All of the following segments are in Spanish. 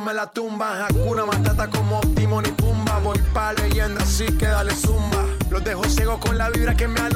me la tumban. Hakuna Matata como Timon y Pumba. Voy pa' leyenda, así que dale zumba. Los dejo ciego con la vibra que me alumbra.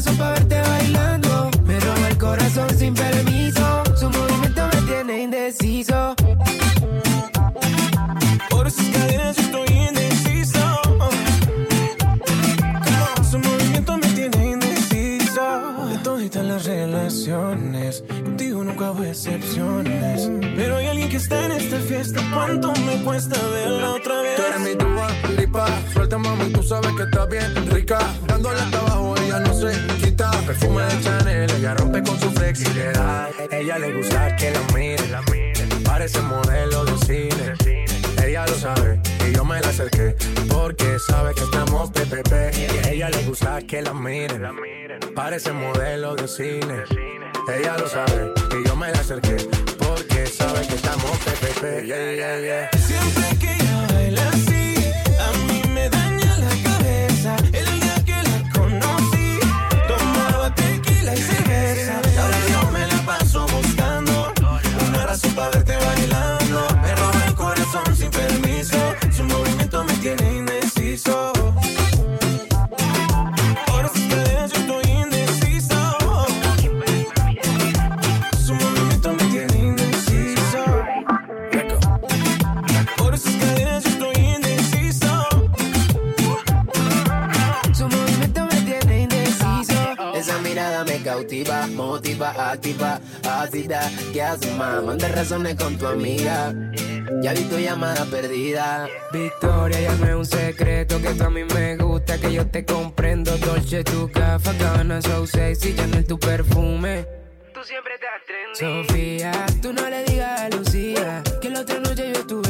corazón para verte bailando. Me roba el corazón sin permiso. Su movimiento me tiene indeciso. Por sus cadenas yo estoy indeciso. Su movimiento me tiene indeciso. De todas las relaciones, contigo nunca hubo excepciones. Pero hay alguien que está en esta fiesta. ¿Cuánto me cuesta verla otra vez? Tú eres mi duda, lipa. Suelta, mami, tú sabes que estás bien rica que la miren, parece modelo de cine. Ella lo sabe y yo me la acerqué porque sabe que estamos PPP. Yeah, yeah, yeah. Siempre que activa, ácida. ¿Qué haces, más? Manda razones con tu amiga. Ya vi tu llamada perdida. Victoria, ya no es un secreto que tú a mí me gusta, que yo te comprendo. Dolce, tu gafa, Gabbana, so sexy, Chanel, tu perfume. Tú siempre te trendy. Sofía, tú no le digas a Lucía que la otra noche yo estuve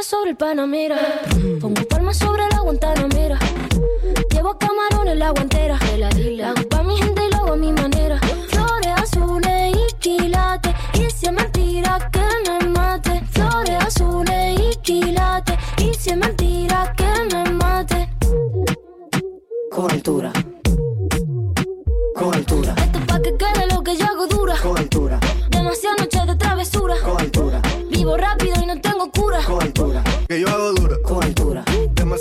Sobre el Panamera. Pongo palmas sobre la Guantanamera. Llevo camarones la guantera. La hago pa' mi gente y lo hago a mi manera.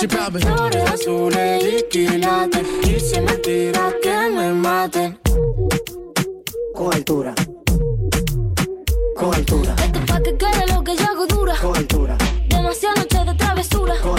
Me papi. Flores azules y quilates. Y si es mentira que me maten. Con altura, con altura, Esto es pa' que quede lo que yo hago dura. con altura, Demasiadas noches de travesura. con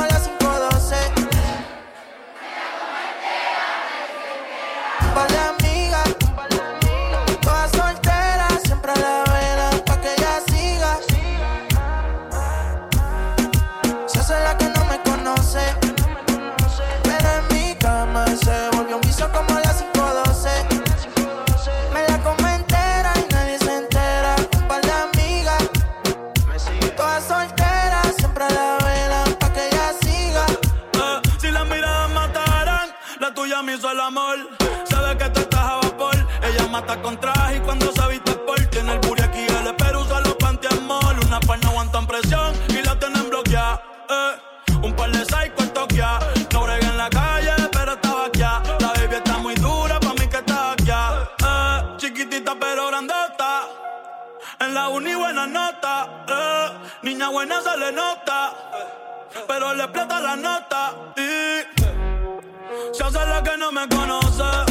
pienso el amor. Sabe que tú estás a vapor. Ella mata con traje y cuando se viste por tiene el booty aquí el espero usa los pantiamol. Una par no aguantan presión y la tienen bloqueada. Eh. Un par de psycho en Tokia. No bregué en la calle, pero estaba aquí. La baby está muy dura, pa' mí que está aquí. Eh. Chiquitita pero grandota. En la uni buena nota. Eh. Niña buena se le nota. Pero le explota la nota. Y se hace la que no me conoce.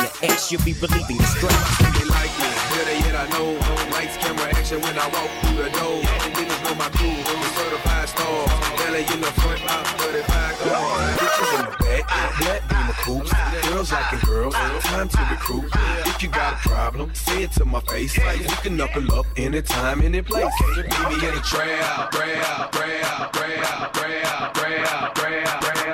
the X, you'll be relieving the stress. They like me, better yet I know. Lights, camera, action when I walk through the door. Niggas know my crew, I'm a certified star. Belly in the front, I'm 35 cars. Bitches in the back, black beamer coops. Girls liking girls, time to recruit. If you got a problem, say it to my face. Like we can knuckle up anytime, any place. Meet me in the trap, trap, trap, trap, trap, trap, trap, trap.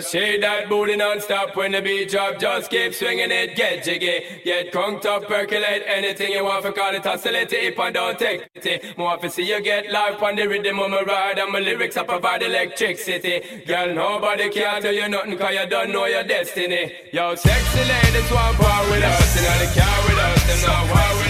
Just shake that booty non-stop when the beat drop. Just keep swinging it, get jiggy. Get crunked up, percolate anything you want for call it oscillate it and don't take it. More to see you get live on the rhythm of my ride and my lyrics I provide electricity. Girl, nobody can tell you nothing cause you don't know your destiny. Yo, sexy ladies want part with us. You know they car with us, them not war with us.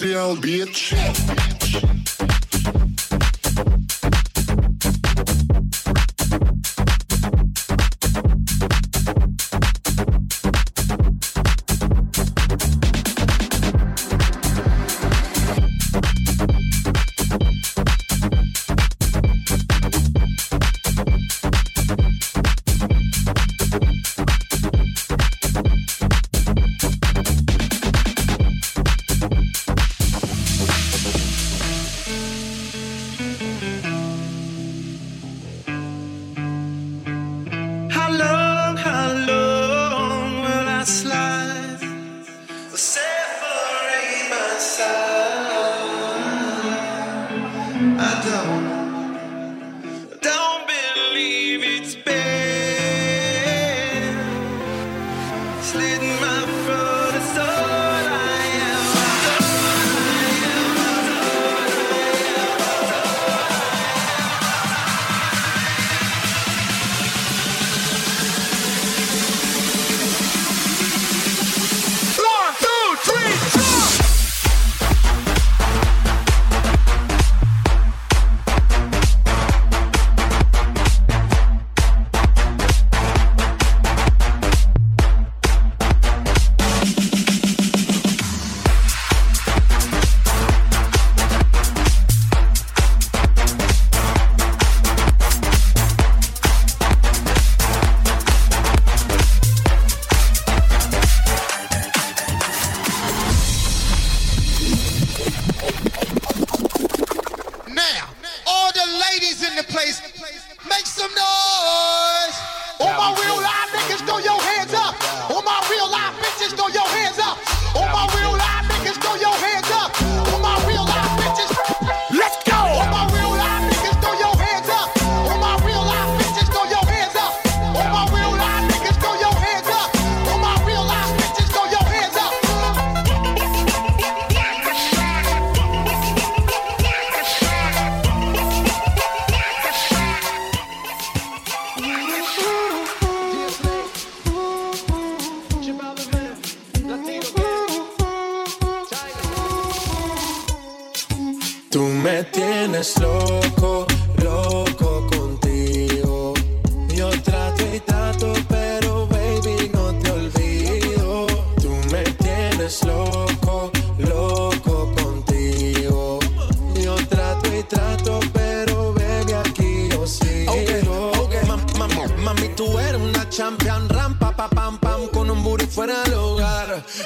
down, bitch. Tú me tienes loco, loco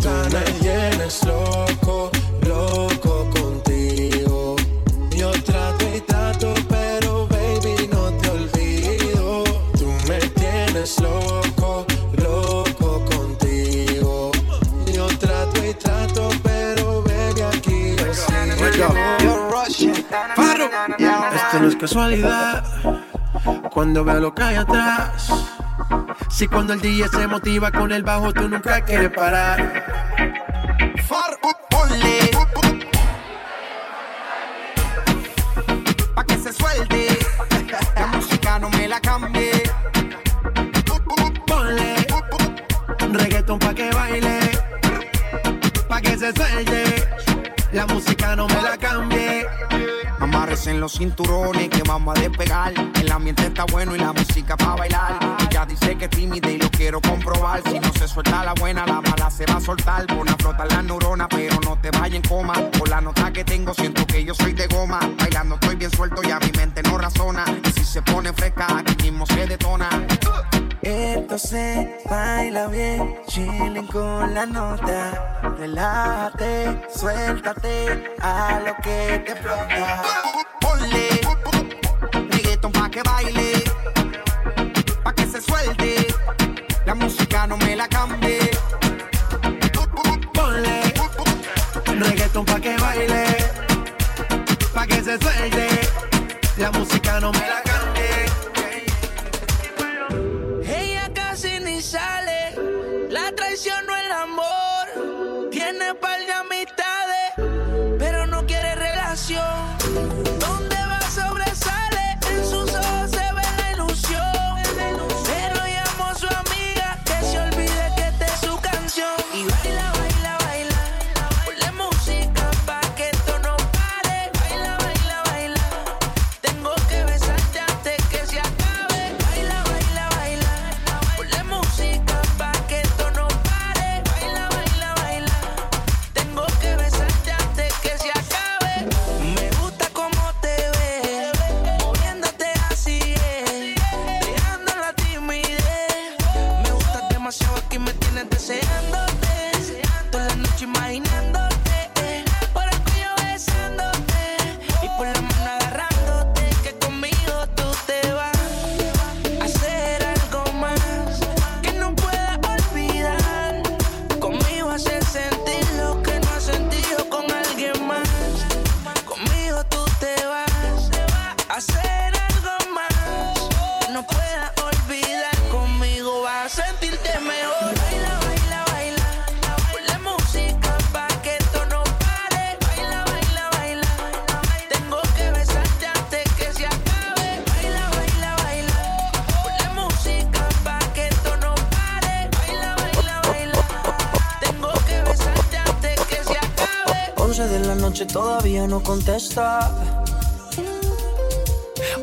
ganas. me tienes loco, loco contigo. Yo trato y trato, pero baby, no te olvido. Tú me tienes loco, loco contigo. Yo trato y trato, pero baby, aquí yo sigo. Esto no es casualidad. Cuando veo lo que hay atrás. Si cuando el DJ se motiva con el bajo, tú nunca quieres parar. Far, ponle. Pa' que se suelte. La música no me la cambie. Ponle reggaeton pa' que baile, pa' que se suelte. La música no me la cambie. Amarres en los cinturones que vamos a despegar. El ambiente está bueno y la música para bailar. Coma. Por la nota que tengo, siento que yo soy de goma. Bailando estoy bien suelto y a mi mente no razona. Y si se pone fresca, aquí mismo se detona. Esto se baila bien, chilling con la nota. Relájate, suéltate a lo que te explota. Se suelte. La música no me la cambie. Ella casi ni sale, la traición no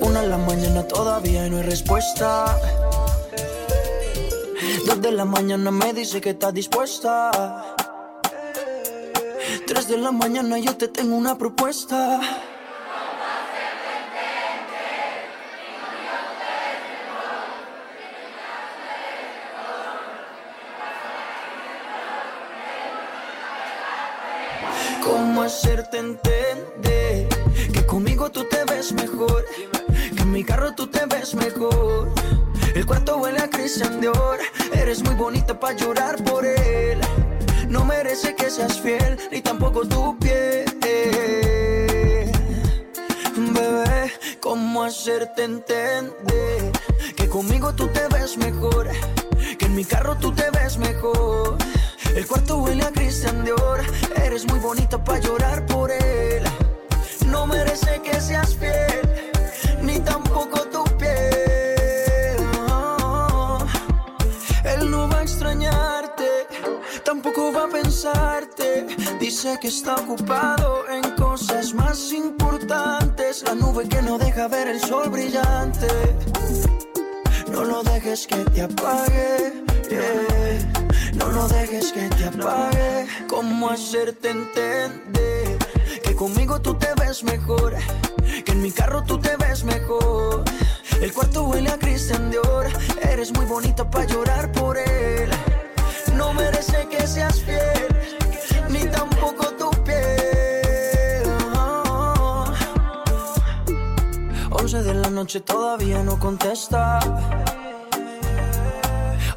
Una en la mañana todavía no hay respuesta. Dos de la mañana me dice que está dispuesta. Tres de la mañana yo te tengo una propuesta. Que en mi carro tú te ves mejor. El cuarto huele a Christian Dior. Eres muy bonita para llorar por él. No merece que seas fiel, ni tampoco tu piel. No. Él no va a extrañarte, tampoco va a pensarte. Dice que está ocupado en cosas más importantes. La nube que no deja ver el sol brillante. No lo dejes que te apague. yeah. No lo dejes que te apague. ¿Cómo hacerte entender que conmigo tú te ves mejor? Que en mi carro tú te ves mejor. El cuarto huele a Christian Dior. Eres muy bonita para llorar por él. No merece que seas fiel, ni tampoco tu piel. 11 de la noche todavía no contesta.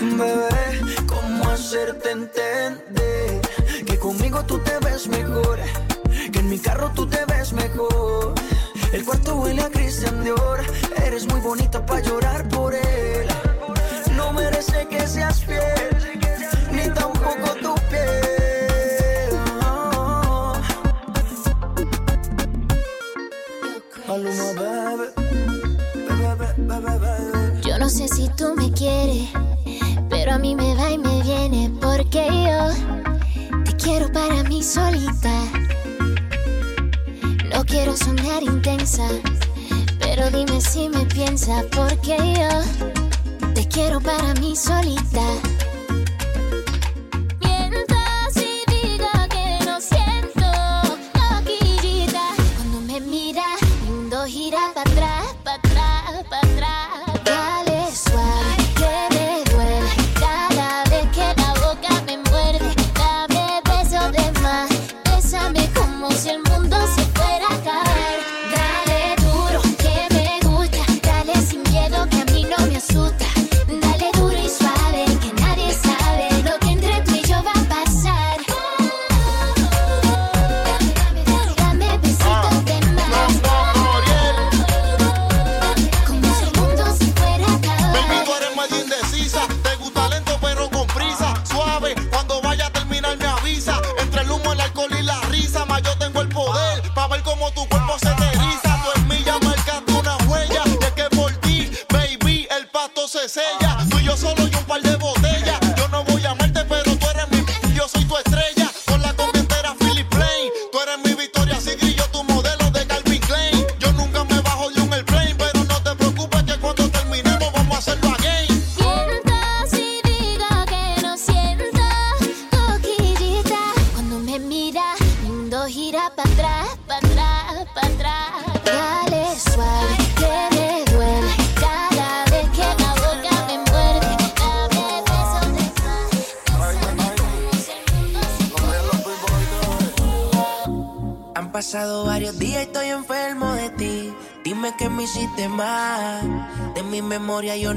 Bebé, ¿cómo hacerte entender que conmigo tú te ves mejor? Que en mi carro tú te ves mejor. El cuarto huele a Christian Dior. Eres muy bonita para llorar por él. No merece que seas fiel, ni tampoco tu piel. Bebé, bebé, bebé. Yo no sé si tú me quieres, pero a mí me va y me viene porque yo te quiero para mí solita. No quiero sonar intensa, pero dime si me piensas porque yo te quiero para mí solita.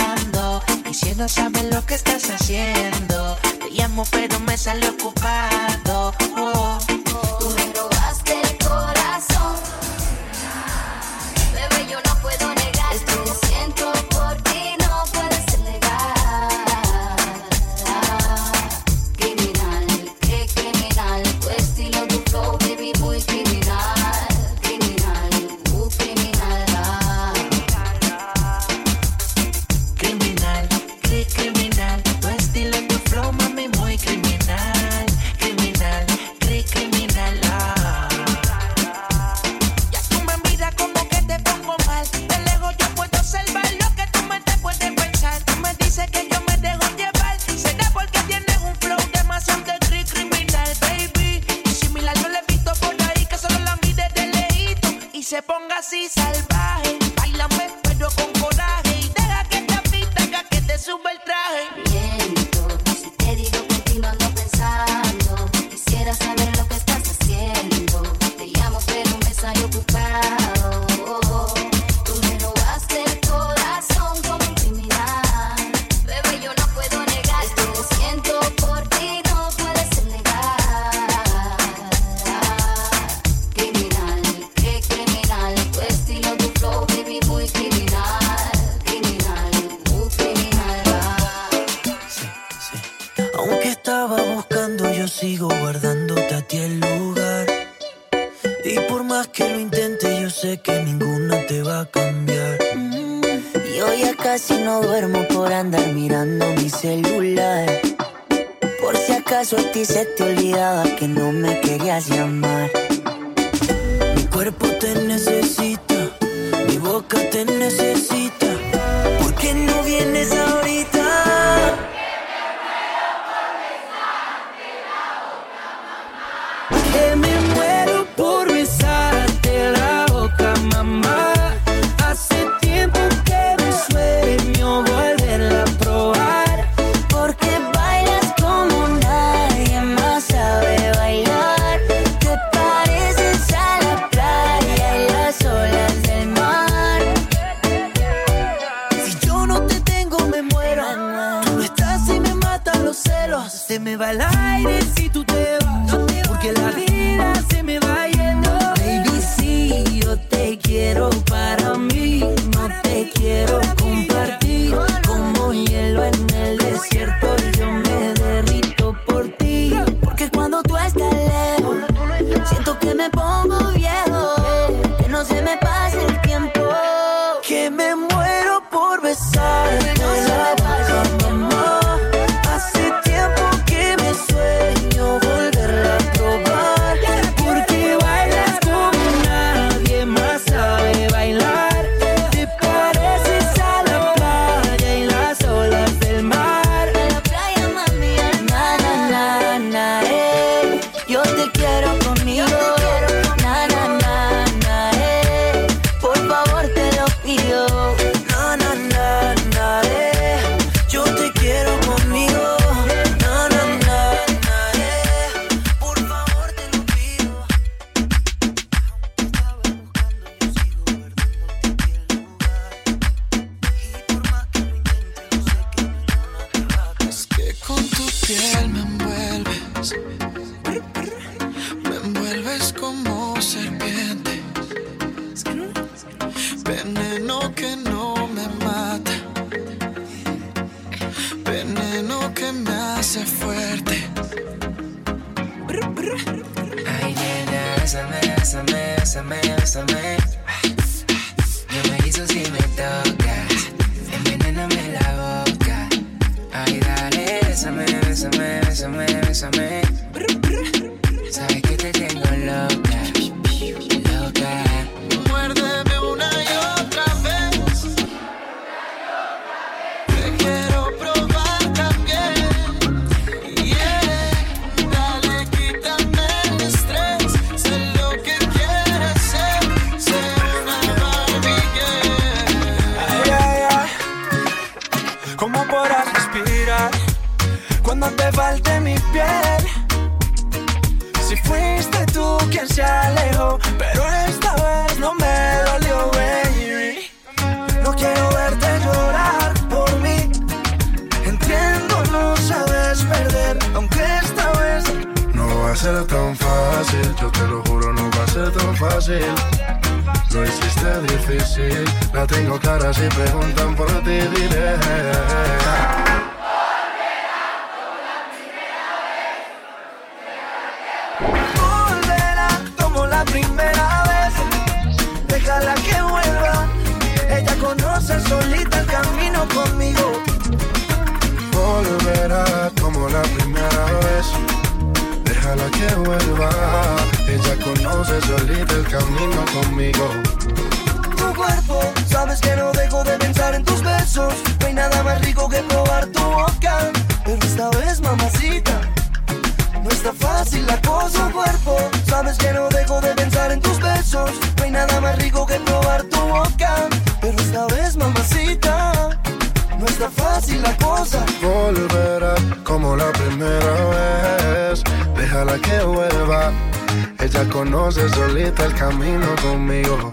hablando. Y si no sabes lo que estás haciendo, te llamo pero me sale ocupado. Diré. volverá como la primera vez. Déjala que vuelva. Ella conoce solita el camino conmigo. Volverá como la primera vez. Déjala que vuelva. Ella conoce solita el camino conmigo. Cuerpo, sabes que no dejo de pensar en tus besos. No hay nada más rico que probar tu boca. Pero esta vez, mamacita, no está fácil la cosa. Cuerpo, sabes que no dejo de pensar en tus besos. No hay nada más rico que probar tu boca. Pero esta vez, mamacita, no está fácil la cosa. Volverá como la primera vez. Déjala que vuelva. Ella conoce solita el camino conmigo.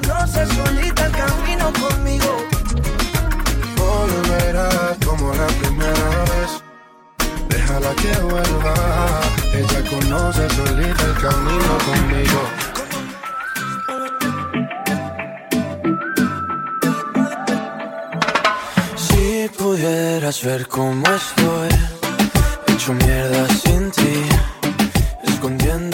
Conoce solita el camino conmigo. Volverá como la primera vez. Déjala que vuelva. Ella conoce solita el camino conmigo. Si pudieras ver cómo estoy, hecho mierda sin ti, escondiendo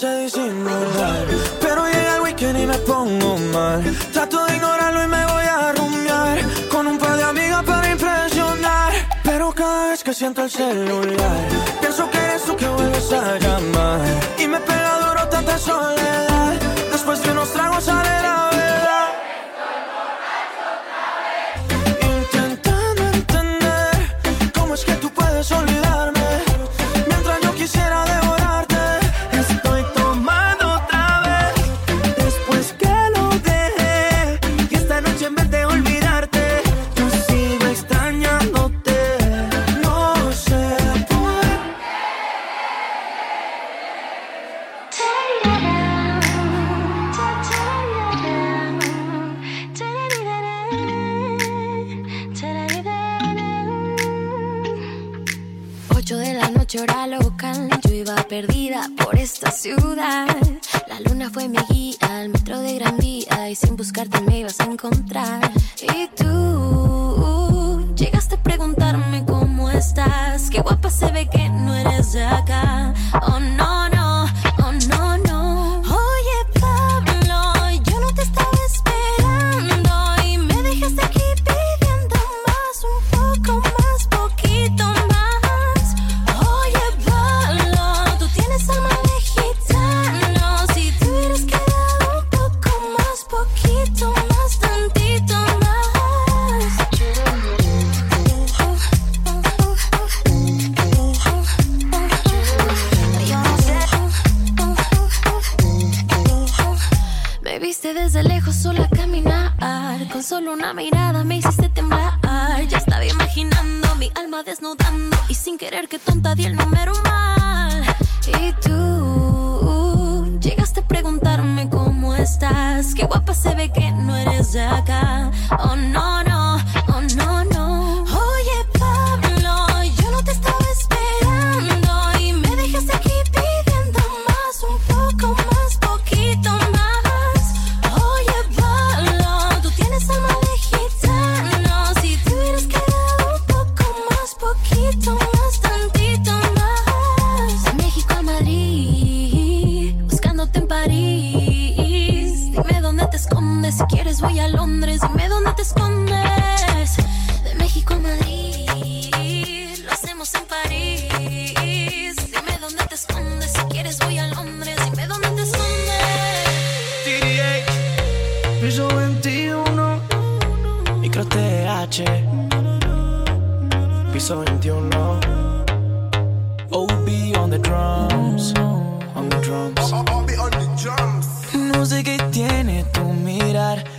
disimular, pero llega el weekend y me pongo mal. Trato de ignorarlo y me voy a rumiar con un par de amigas para impresionar. Pero cada vez que siento el celular, pienso que eres tú que vuelves a llamar. Y me pega duro tanta soledad. Después de unos tragos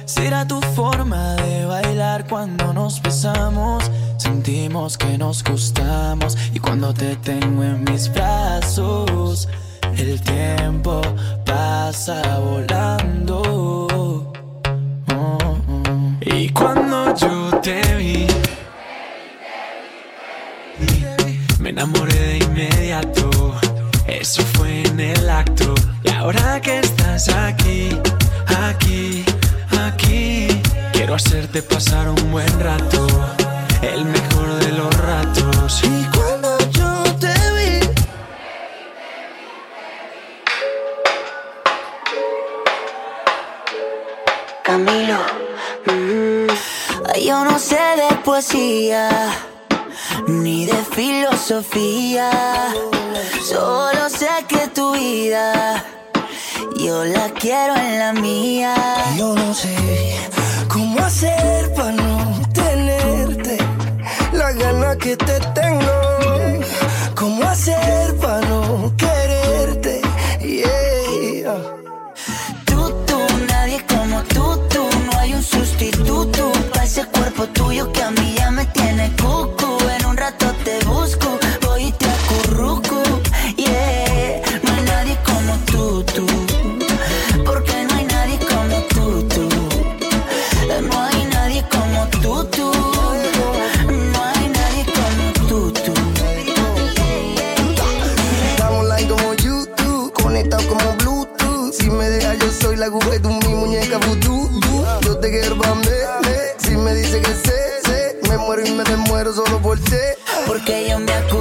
Será tu forma de bailar cuando nos besamos. Sentimos que nos gustamos y cuando te tengo en mis brazos, el tiempo pasa volando. Oh, oh. Y cuando yo te vi, me enamoré de inmediato. Eso fue en el acto. Y ahora que estás aquí, aquí hacerte pasar un buen rato, el mejor de los ratos. Y cuando yo te vi, Camilo, mm, yo no sé de poesía ni de filosofía, solo sé que tu vida. Yo la quiero en la mía. Yo no sé cómo hacer para no tenerte la gana que te tengo. Cómo hacer para no quererte. Yeah. Tú, tú, nadie como tú, tú. No hay un sustituto para ese cuerpo tuyo que a mí ya me tiene cucu. En un rato Si me dice que sé, sé, me muero y me demuero solo por ti. Porque yo me acuerdo.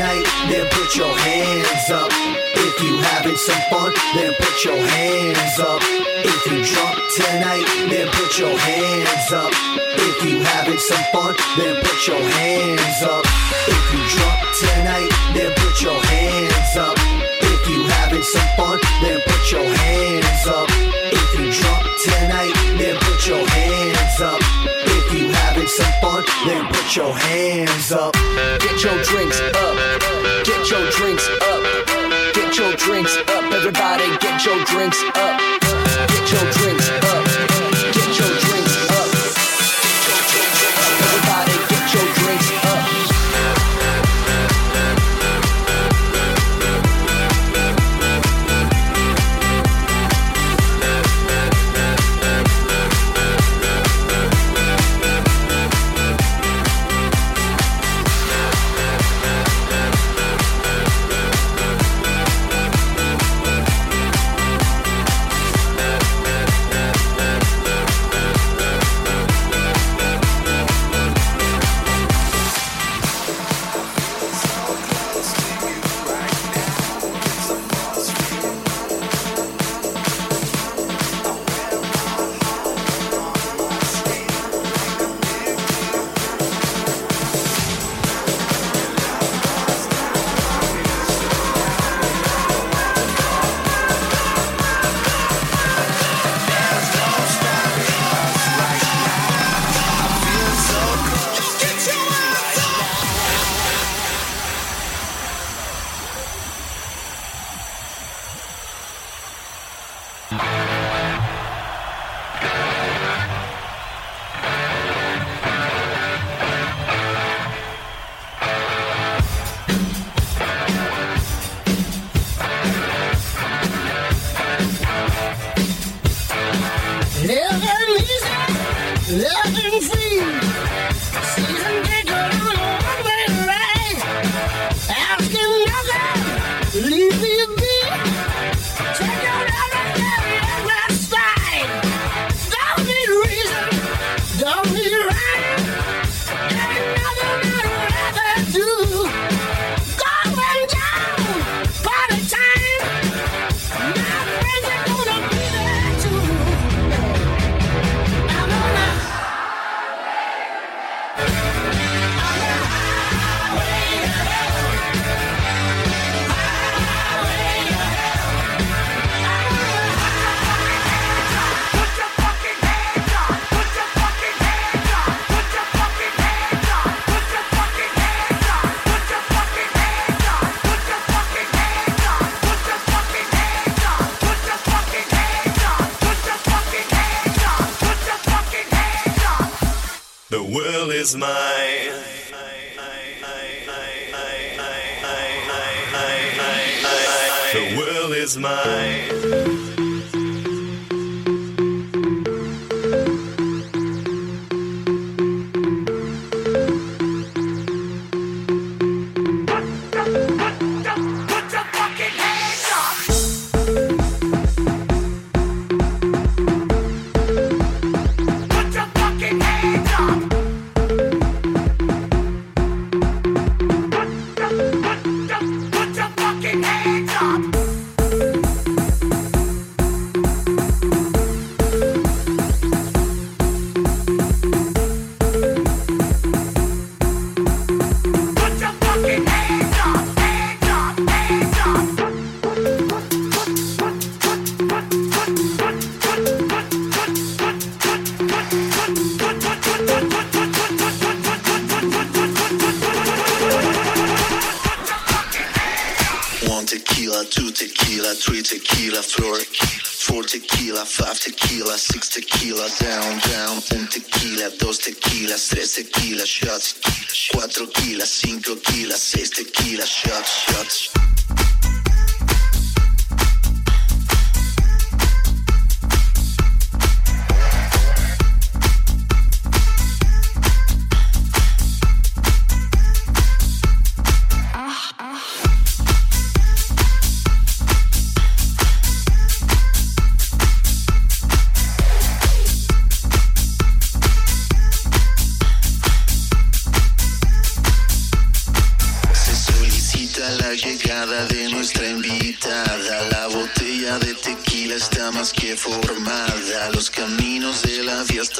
Tonight, then put your hands up. If you having some fun, then put your hands up. If you drunk tonight, then put your hands up. If you having some fun, then put your hands up. If you drunk tonight, then put your hands up. If you having some fun, then put your hands up. If you drunk tonight, then put your hands then put your hands up. Get your drinks up. Get your drinks up. Get your drinks up. Everybody get your drinks up. Get your drinks up.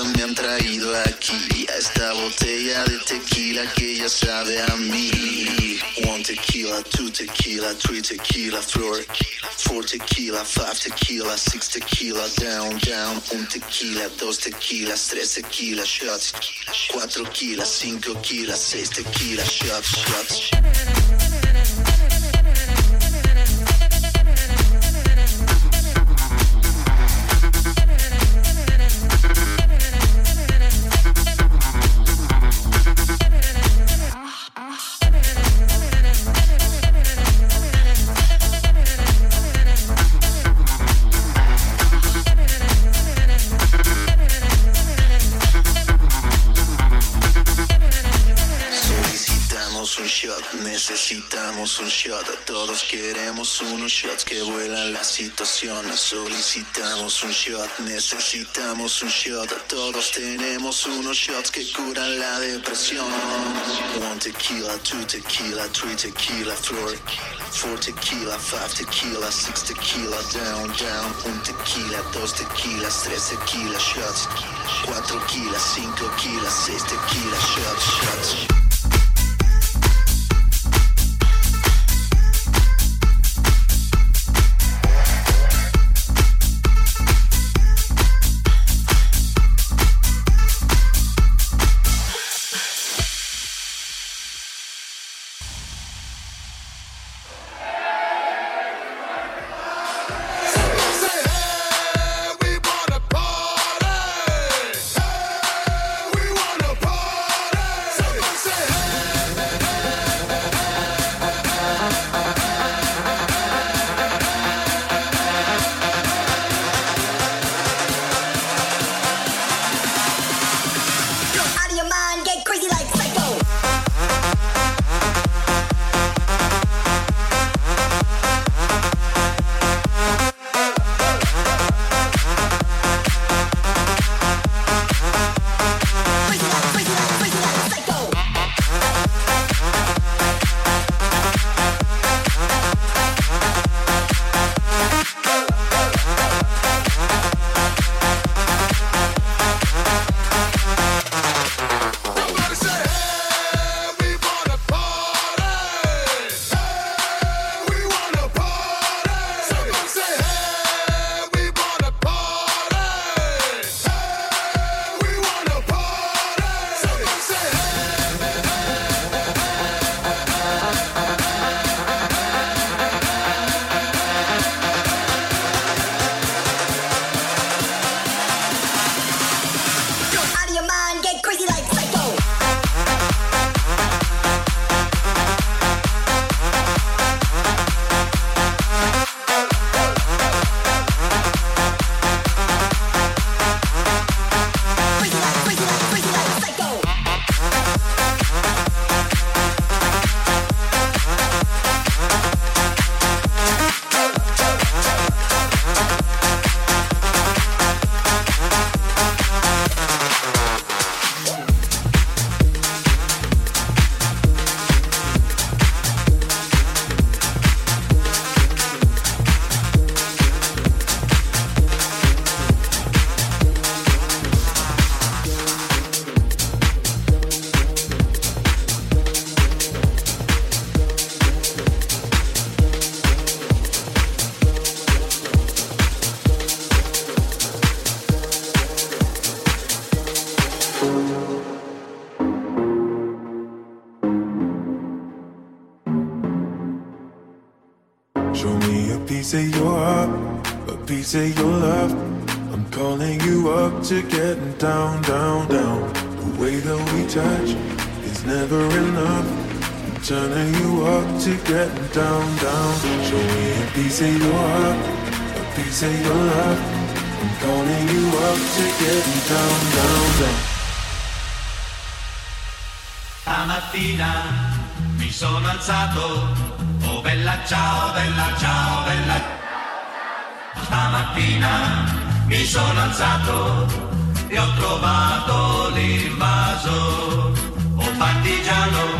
Fiesta me han traído aquí. A esta botella de tequila que ya sabe a mí. One tequila, two tequila, three tequila, floor. Four tequila, five tequila, six tequila, down, down. Un tequila, dos tequilas, tres tequila, shots. Cuatro kilas, cinco kilas, seis tequila, shots, shots. Shot. Todos queremos unos shots que vuelan las situaciones. Solicitamos un shot, necesitamos un shot. Todos tenemos unos shots que curan la depresión. One tequila, two tequila, three tequila, floor. Four tequila, five tequila, six tequila, down, down. Un tequila, dos tequilas, tres tequila, shots. Cuatro kilas, cinco kilas, seis tequila, shots, shots. Turning you up to getting down, down. Show me a piece of your heart, a piece of your love. I'm calling you up to getting down, down, down. Stamattina mi sono alzato, oh bella ciao, bella ciao, bella. Stamattina mi sono alzato e ho trovato l'invaso. Oh partigiano,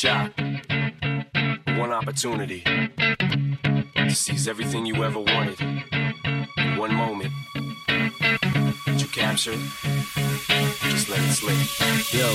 Shot, one opportunity. To seize everything you ever wanted. In one moment, you capture it? Just let it slip. Yo.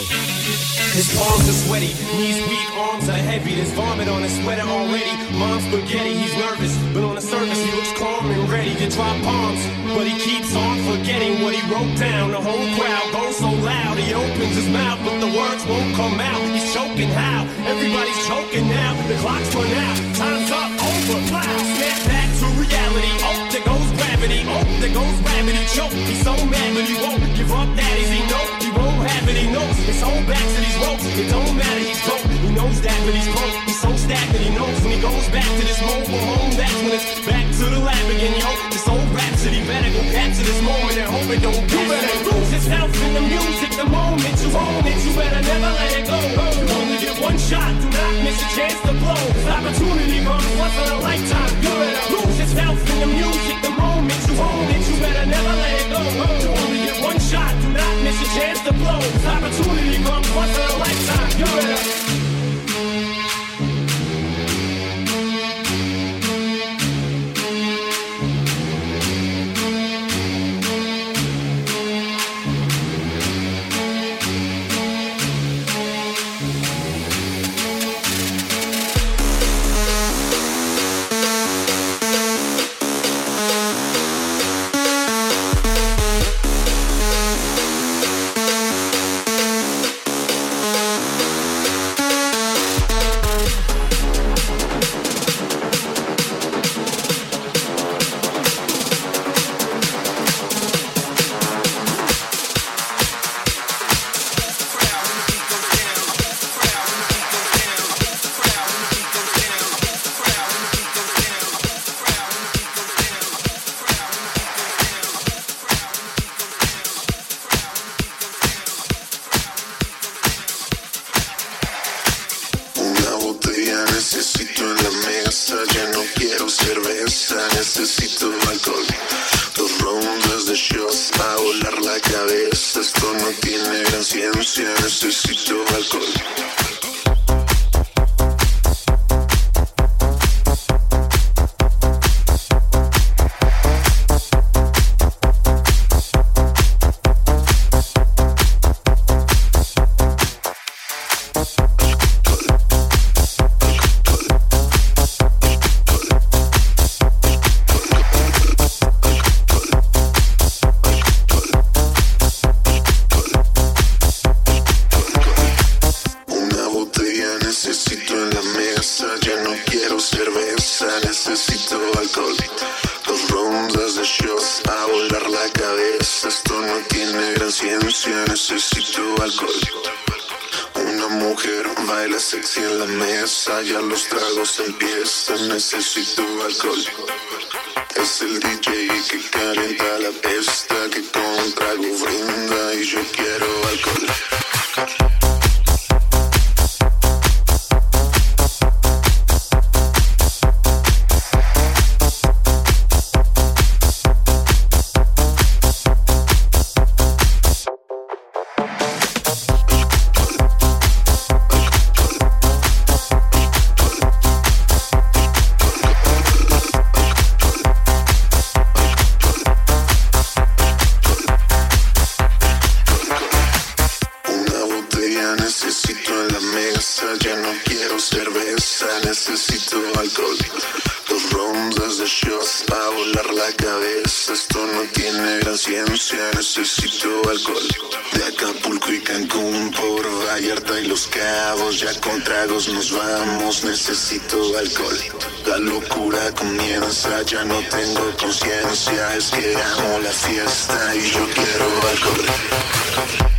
His palms are sweaty, knees weak, arms are heavy. There's vomit on his sweater already. Mom's spaghetti, he's nervous, but on the surface he looks calm and ready to drop bombs. But he keeps on forgetting what he wrote down. The whole crowd goes so loud, he opens his mouth, but the words won't come out. He's choking how? Everybody's choking now. The clock's run out, time's up, over, loud. Snap back to reality. Oh, there goes gravity. Oh, there goes gravity. Choke. He's so mad, but he won't give up. That is he know. He won't have it. He knows his whole back to these ropes. It don't matter. He's broke. He knows that, but he's broke. He's so stagnant. He knows when he goes back to this mobile home. That's when it's back to the lab again, yo. This old rhapsody better go capture this moment and hope it don't. You better lose yourself in the music. The moment you own it, you better never let it go. You only get one shot. Do not miss a chance to blow. This opportunity comes once in a lifetime. You better lose yourself in the music. The moment you own it, you better never let it go. You only get one shot. Do not miss a chance ya con tragos nos vamos, necesito alcohol. La locura comienza, ya no tengo conciencia, es que amo la fiesta y yo quiero alcohol.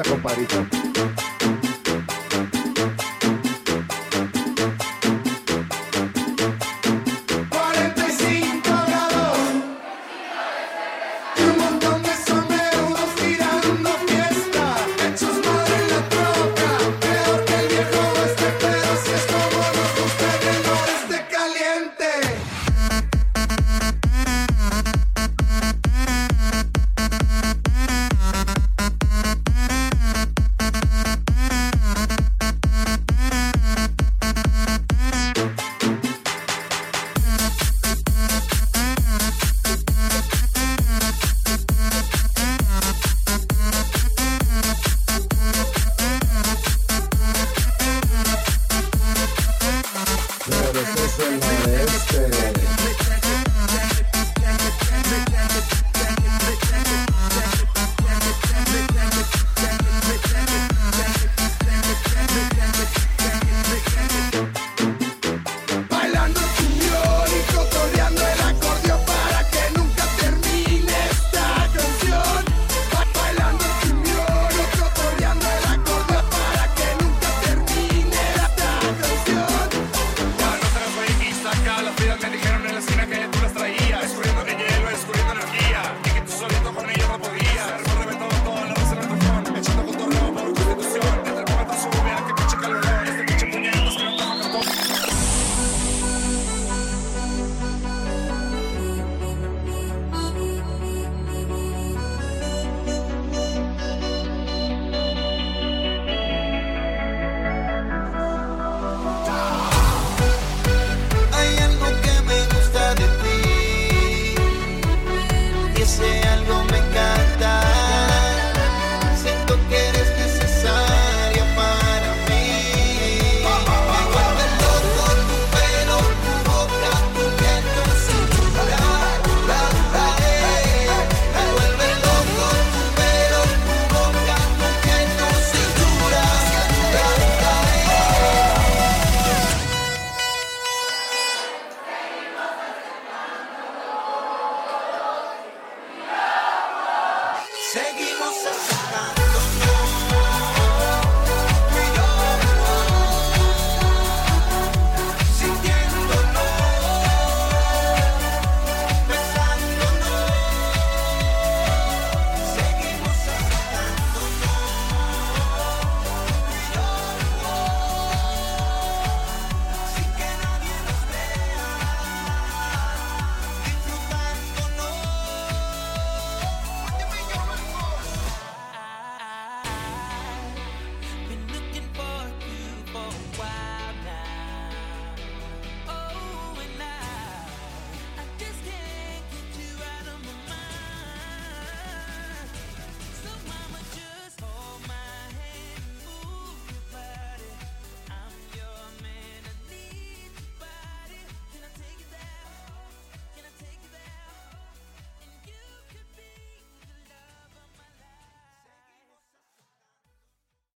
acompañar.